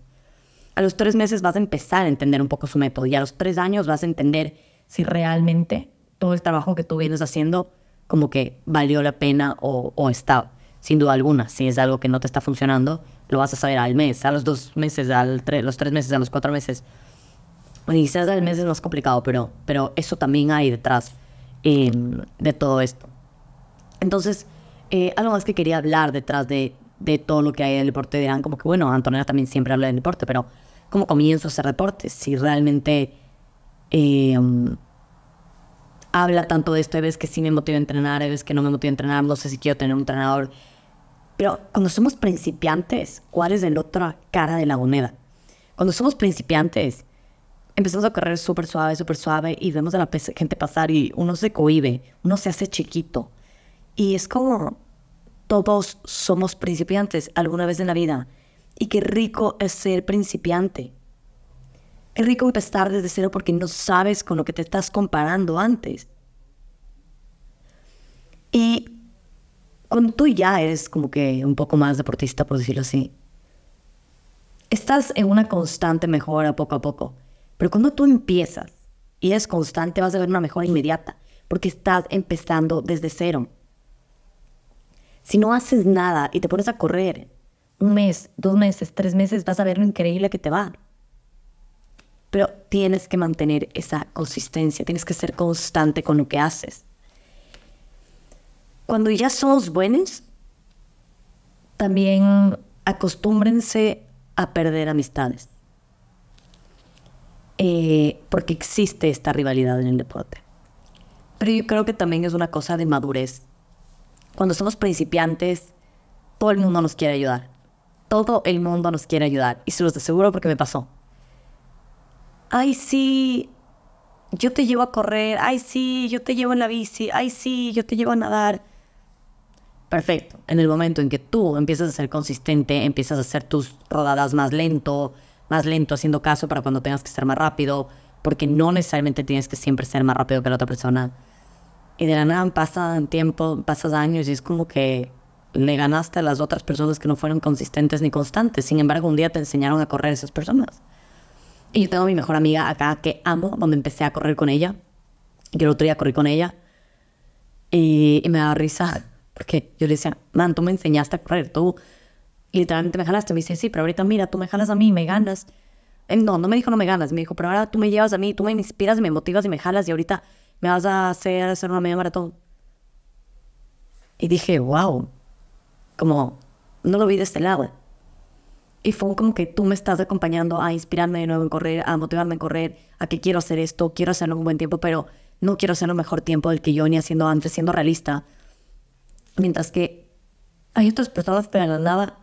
A los tres meses vas a empezar a entender un poco su método y a los tres años vas a entender si realmente todo el trabajo que tú vienes haciendo como que valió la pena o, o está sin duda alguna. Si es algo que no te está funcionando, lo vas a saber al mes, a los dos meses, a los tres meses, a los cuatro meses. Bueno, quizás al mes es más complicado, pero, pero eso también hay detrás em, de todo esto. Entonces, eh, algo más que quería hablar detrás de, todo lo que hay en el deporte dirán, como que bueno, Antonella también siempre habla del deporte, pero ¿cómo comienzo a hacer deportes? Si realmente em, habla tanto de esto, hay veces que sí me motiva a entrenar, hay veces que no me motiva a entrenar, no sé si quiero tener un entrenador pero cuando somos principiantes, ¿cuál es la otra cara de la moneda? Cuando somos principiantes, empezamos a correr súper suave, súper suave y vemos a la gente pasar y uno se cohibe, uno se hace chiquito. Y es como todos somos principiantes alguna vez en la vida. Y qué rico es ser principiante. Qué rico empezar desde cero porque no sabes con lo que te estás comparando antes. Y cuando tú ya eres como que un poco más deportista, por decirlo así, estás en una constante mejora poco a poco. Pero cuando tú empiezas y es constante, vas a ver una mejora inmediata, porque estás empezando desde cero. Si no haces nada y te pones a correr un mes, dos meses, tres meses, vas a ver lo increíble que te va. Pero tienes que mantener esa consistencia, tienes que ser constante con lo que haces cuando ya somos buenos, también acostúmbrense a perder amistades. Eh, porque existe esta rivalidad en el deporte. Pero yo creo que también es una cosa de madurez. Cuando somos principiantes, todo el mundo nos quiere ayudar. Todo el mundo nos quiere ayudar. Y se los aseguro porque me pasó. Ay, sí, yo te llevo a correr. Ay, sí, yo te llevo en la bici. Ay, sí, yo te llevo a nadar. Perfecto. En el momento en que tú empiezas a ser consistente, empiezas a hacer tus rodadas más lento, más lento haciendo caso para cuando tengas que ser más rápido, porque no necesariamente tienes que siempre ser más rápido que la otra persona. Y de la nada pasan tiempo, pasas años y es como que le ganaste a las otras personas que no fueron consistentes ni constantes. Sin embargo, un día te enseñaron a correr esas personas. Y yo tengo a mi mejor amiga acá que amo, donde empecé a correr con ella. Y el otro día corrí con ella. Y, y me da risa porque yo le decía, man, tú me enseñaste a correr, tú literalmente me jalaste. Me dice, sí, pero ahorita mira, tú me jalas a mí, me ganas. No, no me dijo no me ganas, me dijo, pero ahora tú me llevas a mí, tú me inspiras y me motivas y me jalas y ahorita me vas a hacer, hacer una media maratón. Y dije, wow, como no lo vi de este lado. Y fue como que tú me estás acompañando a inspirarme de nuevo en correr, a motivarme en correr, a que quiero hacer esto, quiero hacerlo en un buen tiempo, pero no quiero hacerlo mejor tiempo del que yo ni haciendo antes, siendo realista. Mientras que hay otras personas que de nada,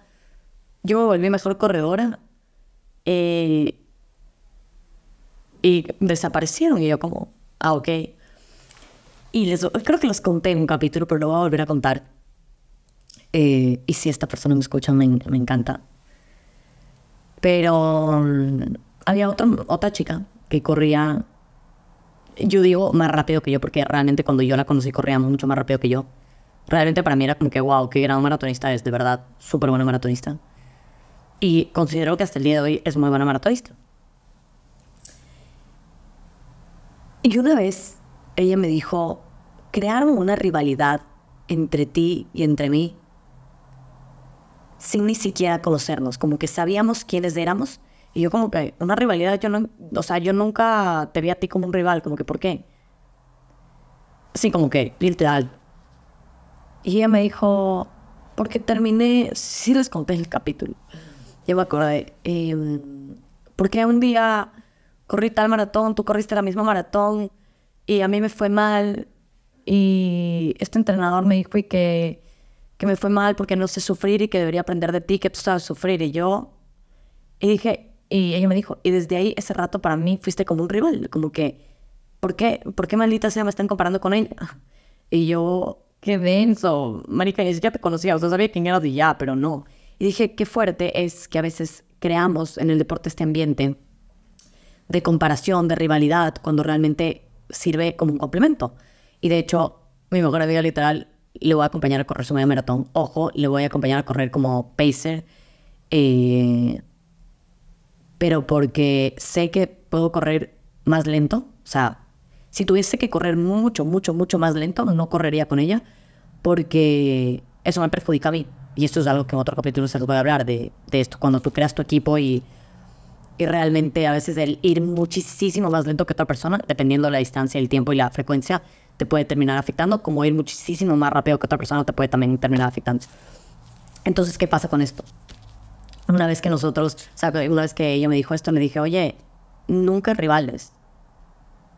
yo me volví mejor corredora eh, y desaparecieron y yo como, ah, ok. Y les, creo que los conté en un capítulo, pero lo voy a volver a contar. Eh, y si esta persona me escucha, me, me encanta. Pero mm, había otra, otra chica que corría, yo digo más rápido que yo, porque realmente cuando yo la conocí corría mucho más rápido que yo. Realmente para mí era como que, wow, qué gran maratonista es, de verdad, súper buena maratonista. Y considero que hasta el día de hoy es muy buena maratonista. Y una vez ella me dijo, crearon una rivalidad entre ti y entre mí sin ni siquiera conocernos, como que sabíamos quiénes éramos. Y yo como que, una rivalidad, yo no, o sea, yo nunca te vi a ti como un rival, como que, ¿por qué? Así como que, literal. Y ella me dijo, porque terminé, sí les conté el capítulo, yo me acordé, eh, porque un día corrí tal maratón, tú corriste la misma maratón y a mí me fue mal y este entrenador me dijo y que que me fue mal porque no sé sufrir y que debería aprender de ti, que tú sabes sufrir. Y yo, y dije, y ella me dijo, y desde ahí, ese rato para mí fuiste como un rival, como que, ¿por qué, ¿por qué maldita sea me están comparando con él? Y yo, qué denso, marica, ni siquiera te conocía, o sea, sabía quién eras y ya, pero no. Y dije, qué fuerte es que a veces creamos en el deporte este ambiente de comparación, de rivalidad, cuando realmente sirve como un complemento. Y de hecho, mi mejor amiga literal le voy a acompañar a correr su medio maratón. Ojo, le voy a acompañar a correr como pacer. Eh, pero porque sé que puedo correr más lento. O sea, si tuviese que correr mucho, mucho, mucho más lento, no correría con ella. Porque eso me perjudica a mí. Y esto es algo que en otro capítulo se les voy a hablar de, de esto. Cuando tú creas tu equipo y, y realmente a veces el ir muchísimo más lento que otra persona, dependiendo de la distancia, el tiempo y la frecuencia, te puede terminar afectando, como ir muchísimo más rápido que otra persona te puede también terminar afectando. Entonces, ¿qué pasa con esto? Una vez que nosotros, o sea, una vez que ella me dijo esto, le dije, oye, nunca rivales.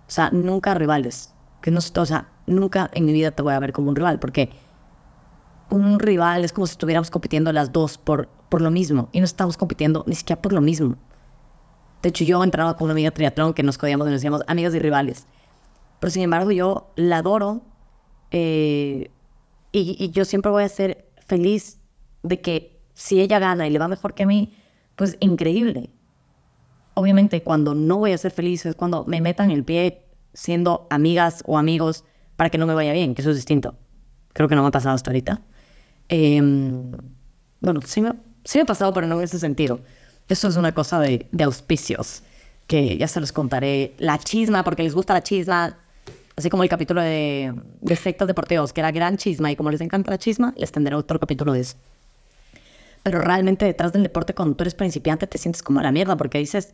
O sea, nunca rivales. Que no, o sea, nunca en mi vida te voy a ver como un rival, porque un rival es como si estuviéramos compitiendo las dos por, por lo mismo, y no estamos compitiendo ni siquiera por lo mismo. De hecho, yo entraba con una amiga triatlón que nos codíamos y nos decíamos amigas y rivales. Pero sin embargo, yo la adoro eh, y, yo siempre voy a ser feliz de que si ella gana y le va mejor que a mí, pues increíble. Obviamente, cuando no voy a ser feliz es cuando me metan el pie siendo amigas o amigos para que no me vaya bien, que eso es distinto. Creo que no me ha pasado hasta ahorita. Em, bueno, sí me, sí me ha pasado, pero no en ese sentido. Eso es una cosa de, de auspicios, que ya se los contaré. La chisma, porque les gusta la chisma, Así como el capítulo de, de sectas deportivos, que era gran chisma, y como les encanta la chisma, les tendré otro capítulo de eso. Pero realmente detrás del deporte, cuando tú eres principiante, te sientes como a la mierda, porque dices,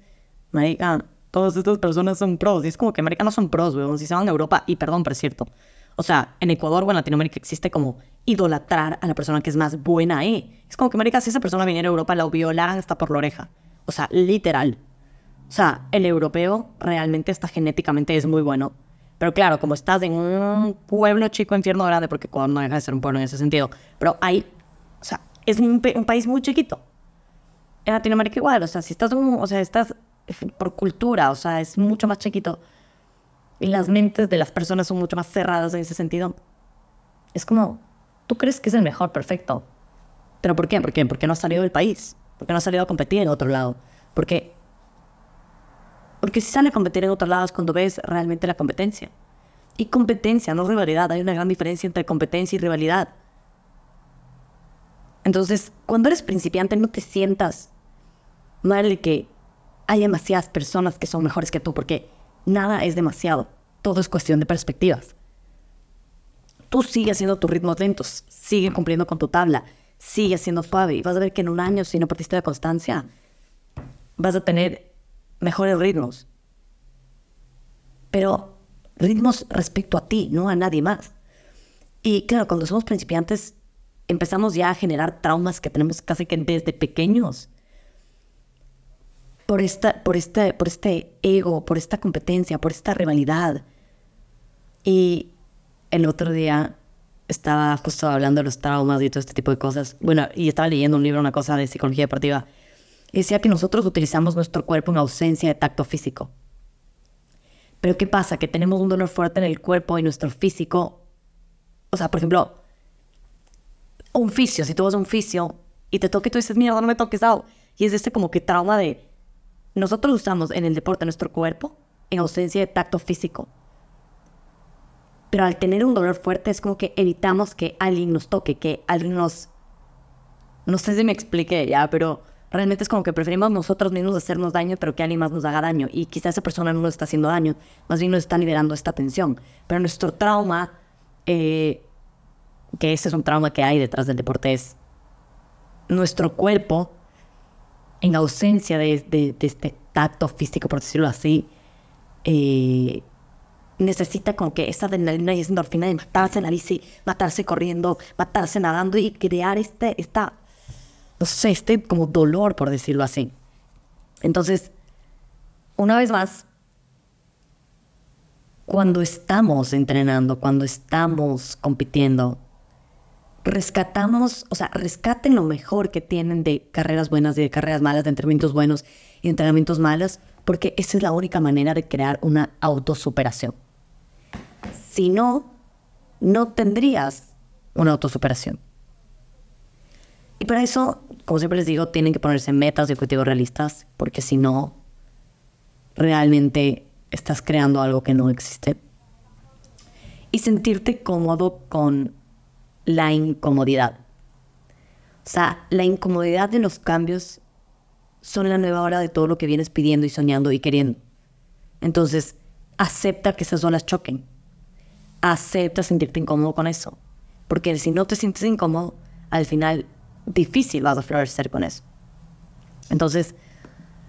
marica, todas estas personas son pros. Y es como que América no son pros, weón. Si se van a Europa, y perdón, pero es cierto. O sea, en Ecuador o en Latinoamérica existe como idolatrar a la persona que es más buena ahí. Es como que, marica, si esa persona viniera a Europa, la violaran hasta por la oreja. O sea, literal. O sea, el europeo realmente está genéticamente es muy bueno. Pero claro, como estás en un pueblo chico, infierno grande, porque Ecuador no deja de ser un pueblo en ese sentido, pero hay, o sea, es un, país muy chiquito. En Latinoamérica igual, o sea, si estás, o sea, estás por cultura, o sea, es mucho más chiquito. Y las mentes de las personas son mucho más cerradas en ese sentido. Es como, tú crees que es el mejor, perfecto. ¿Pero por qué? ¿Por qué? Porque no has salido del país. Porque no has salido a competir en otro lado. Porque porque si sale a competir en otros lados cuando ves realmente la competencia. Y competencia, no rivalidad. Hay una gran diferencia entre competencia y rivalidad. Entonces, cuando eres principiante, no te sientas mal de que hay demasiadas personas que son mejores que tú, porque nada es demasiado. Todo es cuestión de perspectivas. Tú sigue haciendo tus ritmos lentos, sigue cumpliendo con tu tabla, sigue siendo suave y vas a ver que en un año, si no partiste de constancia, vas a tener mejores ritmos. Pero ritmos respecto a ti, no a nadie más. Y claro, cuando somos principiantes, empezamos ya a generar traumas que tenemos casi que desde pequeños. Por, esta, por, este, por este ego, por esta competencia, por esta rivalidad. Y el otro día estaba justo hablando de los traumas y todo este tipo de cosas. Bueno, y estaba leyendo un libro, una cosa de psicología deportiva decía que nosotros utilizamos nuestro cuerpo en ausencia de tacto físico. Pero ¿qué pasa? Que tenemos un dolor fuerte en el cuerpo y nuestro físico. O sea, por ejemplo, un fisio, si tú vas a un fisio y te toques y tú dices, mierda, no me toques, au. Y es este como que trauma de nosotros usamos en el deporte nuestro cuerpo en ausencia de tacto físico. Pero al tener un dolor fuerte es como que evitamos que alguien nos toque, que alguien nos... No sé si me expliqué ya, pero realmente es como que preferimos nosotros mismos hacernos daño, pero que alguien más nos haga daño. Y quizás esa persona no nos está haciendo daño, más bien nos está liberando esta tensión. Pero nuestro trauma, eh, que ese es un trauma que hay detrás del deporte, es nuestro cuerpo, en ausencia de, este tacto físico, por decirlo así, eh, necesita como que esa adrenalina y esa endorfina de matarse en la bici, matarse corriendo, matarse nadando y crear este, esta, no sé, este como dolor, por decirlo así. Entonces, una vez más, cuando estamos entrenando, cuando estamos compitiendo, rescatamos, o sea, rescaten lo mejor que tienen de carreras buenas y de carreras malas, de entrenamientos buenos y de entrenamientos malos, porque esa es la única manera de crear una autosuperación. Si no, no tendrías una autosuperación. Y para eso, como siempre les digo, tienen que ponerse metas y objetivos realistas, porque si no, realmente estás creando algo que no existe. Y sentirte cómodo con la incomodidad. O sea, la incomodidad de los cambios son la nueva hora de todo lo que vienes pidiendo y soñando y queriendo. Entonces, acepta que esas olas choquen. Acepta sentirte incómodo con eso. Porque si no te sientes incómodo, al final difícil vas a florecer con eso. Entonces,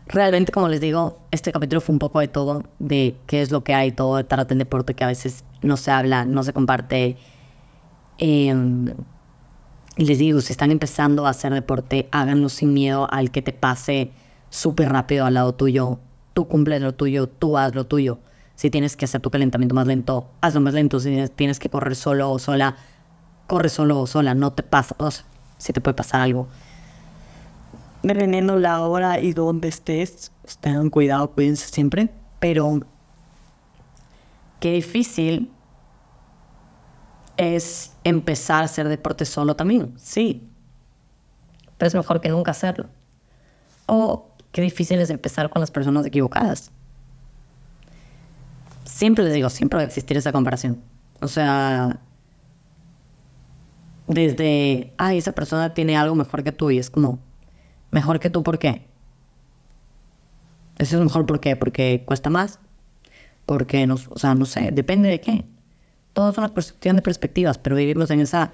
realmente, como les digo, este capítulo fue un poco de todo, de qué es lo que hay, todo detrás del deporte que a veces no se habla, no se comparte Y les digo, si están empezando a hacer deporte, háganlo sin miedo al que te pase súper rápido al lado tuyo. Tú cumple lo tuyo, tú haz lo tuyo. Si tienes que hacer tu calentamiento más lento, hazlo más lento. Si tienes que correr solo o sola, corre solo o sola. No te pasa, si te puede pasar algo. Dependiendo la hora y dónde estés, tengan cuidado, cuídense siempre. Pero qué difícil es empezar a hacer deporte solo también, sí. Pero es mejor que nunca hacerlo. O qué difícil es empezar con las personas equivocadas. Siempre les digo, siempre va a existir esa comparación. O sea, desde, ay, esa persona tiene algo mejor que tú y es como, mejor que tú, ¿por qué? Eso es mejor, ¿por qué? Porque cuesta más. Porque, no, o sea, no sé, depende de qué todo es una cuestión de perspectivas, pero vivimos en esa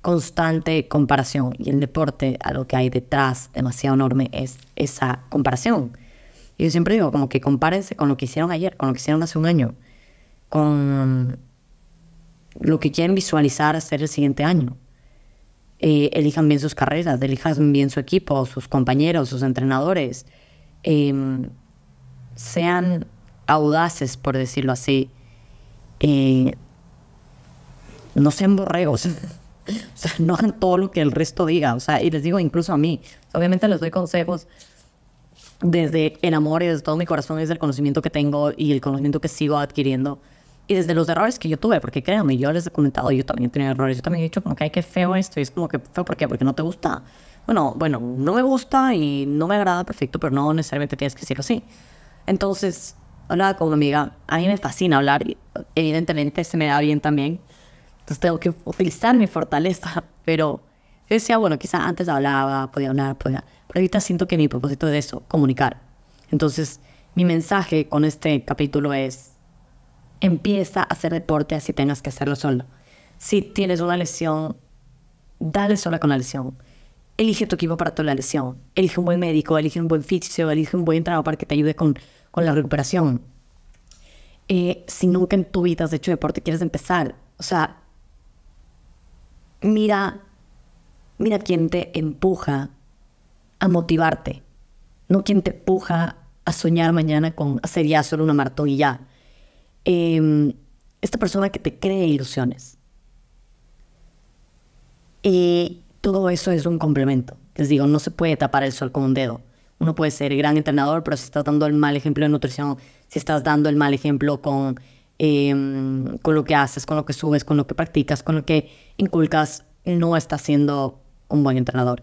constante comparación y el deporte, a lo que hay detrás demasiado enorme, es esa comparación. Y yo siempre digo, como que compárense con lo que hicieron ayer, con lo que hicieron hace un año, con lo que quieren visualizar hacer el siguiente año. Eh, elijan bien sus carreras, elijan bien su equipo, sus compañeros, sus entrenadores. Em, sean audaces, por decirlo así. Eh, no sean borregos. o sea, no hagan todo lo que el resto diga. O sea, y les digo incluso a mí. Obviamente les doy consejos desde el amor y desde todo mi corazón, desde el conocimiento que tengo y el conocimiento que sigo adquiriendo. Y desde los errores que yo tuve, porque créanme, yo les he comentado, yo también he tenido errores, yo también he dicho como que hay que feo esto, y es como que feo, ¿por qué? Porque no te gusta. Bueno, bueno, no me gusta y no me agrada perfecto, pero no necesariamente tienes que decirlo así. Entonces, hablaba con una amiga, a mí me fascina hablar, evidentemente se me da bien también, entonces tengo que utilizar mi fortaleza. Pero yo decía, bueno, quizá antes hablaba, podía hablar, podía... Pero ahorita siento que mi propósito es eso, comunicar. Entonces, mi mensaje con este capítulo es, empieza a hacer deporte así tengas que hacerlo solo. Si tienes una lesión, dale sola con la lesión. Elige tu equipo para toda la lesión. Elige un buen médico, elige un buen fisio, elige un buen entrenador para que te ayude con, con la recuperación. Eh, si nunca en tu vida has hecho deporte, quieres empezar. O sea, mira, mira quién te empuja a motivarte, no quien te empuja a soñar mañana con hacer ya solo una maratón y ya. Em, esta persona que te cree ilusiones. Y todo eso es un complemento. Les digo, no se puede tapar el sol con un dedo. Uno puede ser gran entrenador, pero si estás dando el mal ejemplo de nutrición, si estás dando el mal ejemplo con Em, con lo que haces, con lo que subes, con lo que practicas, con lo que inculcas, no estás siendo un buen entrenador.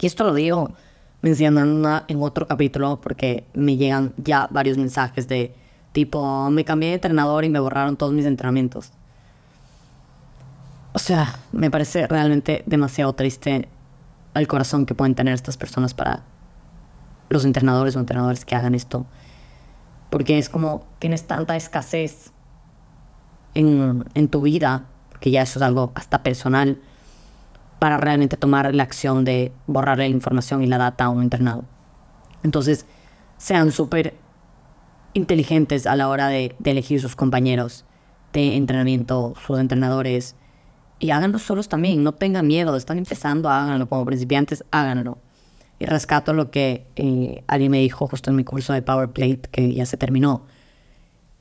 Y esto lo digo mencionando en otro capítulo porque me llegan ya varios mensajes de tipo, me cambié de entrenador y me borraron todos mis entrenamientos. O sea, me parece realmente demasiado triste al corazón que pueden tener estas personas para los entrenadores o entrenadores que hagan esto. Porque es como tienes tanta escasez en, en tu vida, que ya eso es algo hasta personal, para realmente tomar la acción de borrar la información y la data a un entrenado. Entonces, sean súper inteligentes a la hora de, de, elegir sus compañeros de entrenamiento, sus entrenadores, y háganlo solos también, no tengan miedo, están empezando, háganlo, como principiantes, háganlo. Y rescato lo que eh, alguien me dijo justo en mi curso de Power Plate, que ya se terminó.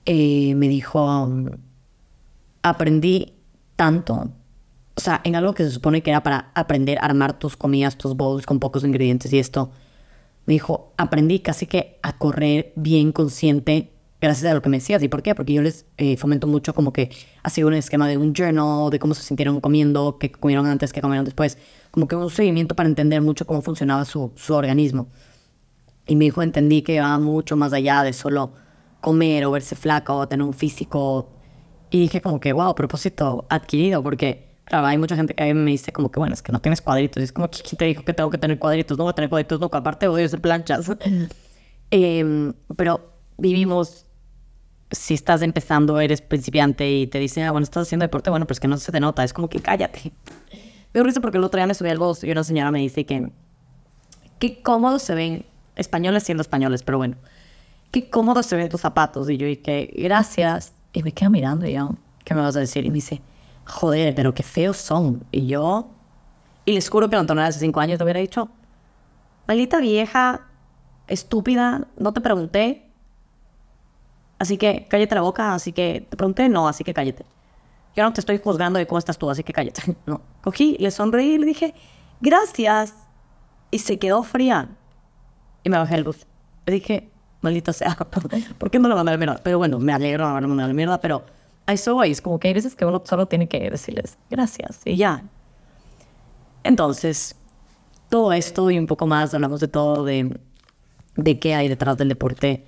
Eh, me dijo, aprendí tanto o sea, en algo que se supone que era para aprender a armar tus comidas, tus bowls con pocos ingredientes y esto, me dijo, aprendí casi que a correr bien consciente gracias a lo que me decías. ¿Y por qué? Porque yo les eh, fomento mucho como que sido un esquema de un journal, de cómo se sintieron comiendo, qué comieron antes, qué comieron después, como que un seguimiento para entender mucho cómo funcionaba su, su organismo. Y me dijo, entendí que va mucho más allá de solo comer o verse flaco o tener un físico. Y dije como que, wow, propósito adquirido, porque Claro, hay mucha gente que a mí me dice como que, bueno, es que no tienes cuadritos. Y es como, ¿quién te dijo que tengo que tener cuadritos? No voy a tener cuadritos nunca. Aparte odio hacer planchas. Em, pero vivimos, si estás empezando, eres principiante y te dicen, ah, bueno, estás haciendo deporte, bueno, pero es que no se te nota. Es como que cállate. Me risa porque el otro día me subí al bus y una señora me dice que, qué cómodos se ven, españoles siendo españoles, pero bueno, qué cómodos se ven tus zapatos. Y yo dije, gracias. Y me quedo mirando y yo, ¿qué me vas a decir? Y me dice, joder, pero qué feos son. Y yo, y les juro que Antonella hace cinco años te hubiera dicho, maldita vieja, estúpida, no te pregunté. Así que cállate la boca, así que te pregunté, no, así que cállate. Yo no te estoy juzgando de cómo estás tú, así que cállate. No. Cogí, le sonreí y le dije, gracias. Y se quedó fría. Y me bajé el bus. Le dije, maldita sea, ¿por qué no lo mandé a la mierda? Pero bueno, me alegro de haberlo mandado a la mierda, pero a eso. Es como que hay veces que uno solo tiene que decirles gracias y ya. Entonces, todo esto y un poco más, hablamos de todo, de, de qué hay detrás del deporte,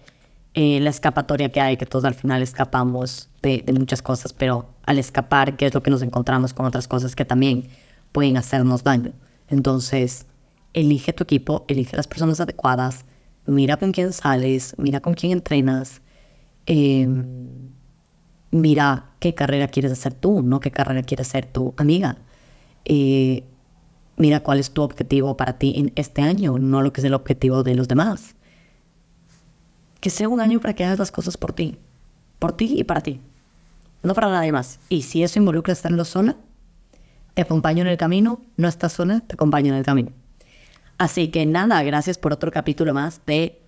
eh, la escapatoria que hay, que todos al final escapamos de, muchas cosas, pero al escapar, ¿qué es lo que nos encontramos con otras cosas que también pueden hacernos daño? Entonces, elige tu equipo, elige las personas adecuadas, mira con quién sales, mira con quién entrenas. Eh, mira qué carrera quieres hacer tú, no qué carrera quieres hacer tu amiga. Eh, mira cuál es tu objetivo para ti en este año, no lo que es el objetivo de los demás. Que sea un año para que hagas las cosas por ti, por ti y para ti, no para nadie más. Y si eso involucra estarlo sola, te acompaño en el camino, no estás sola, te acompaño en el camino. Así que nada, gracias por otro capítulo más de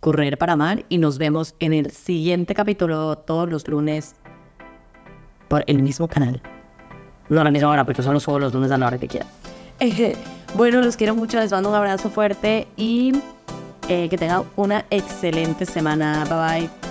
Correr para Amar y nos vemos en el siguiente capítulo todos los lunes por el mismo canal. No a la misma hora, porque solo subo los lunes a la hora que quiera. bueno, los quiero mucho, les mando un abrazo fuerte y eh, que tengan una excelente semana. Bye bye.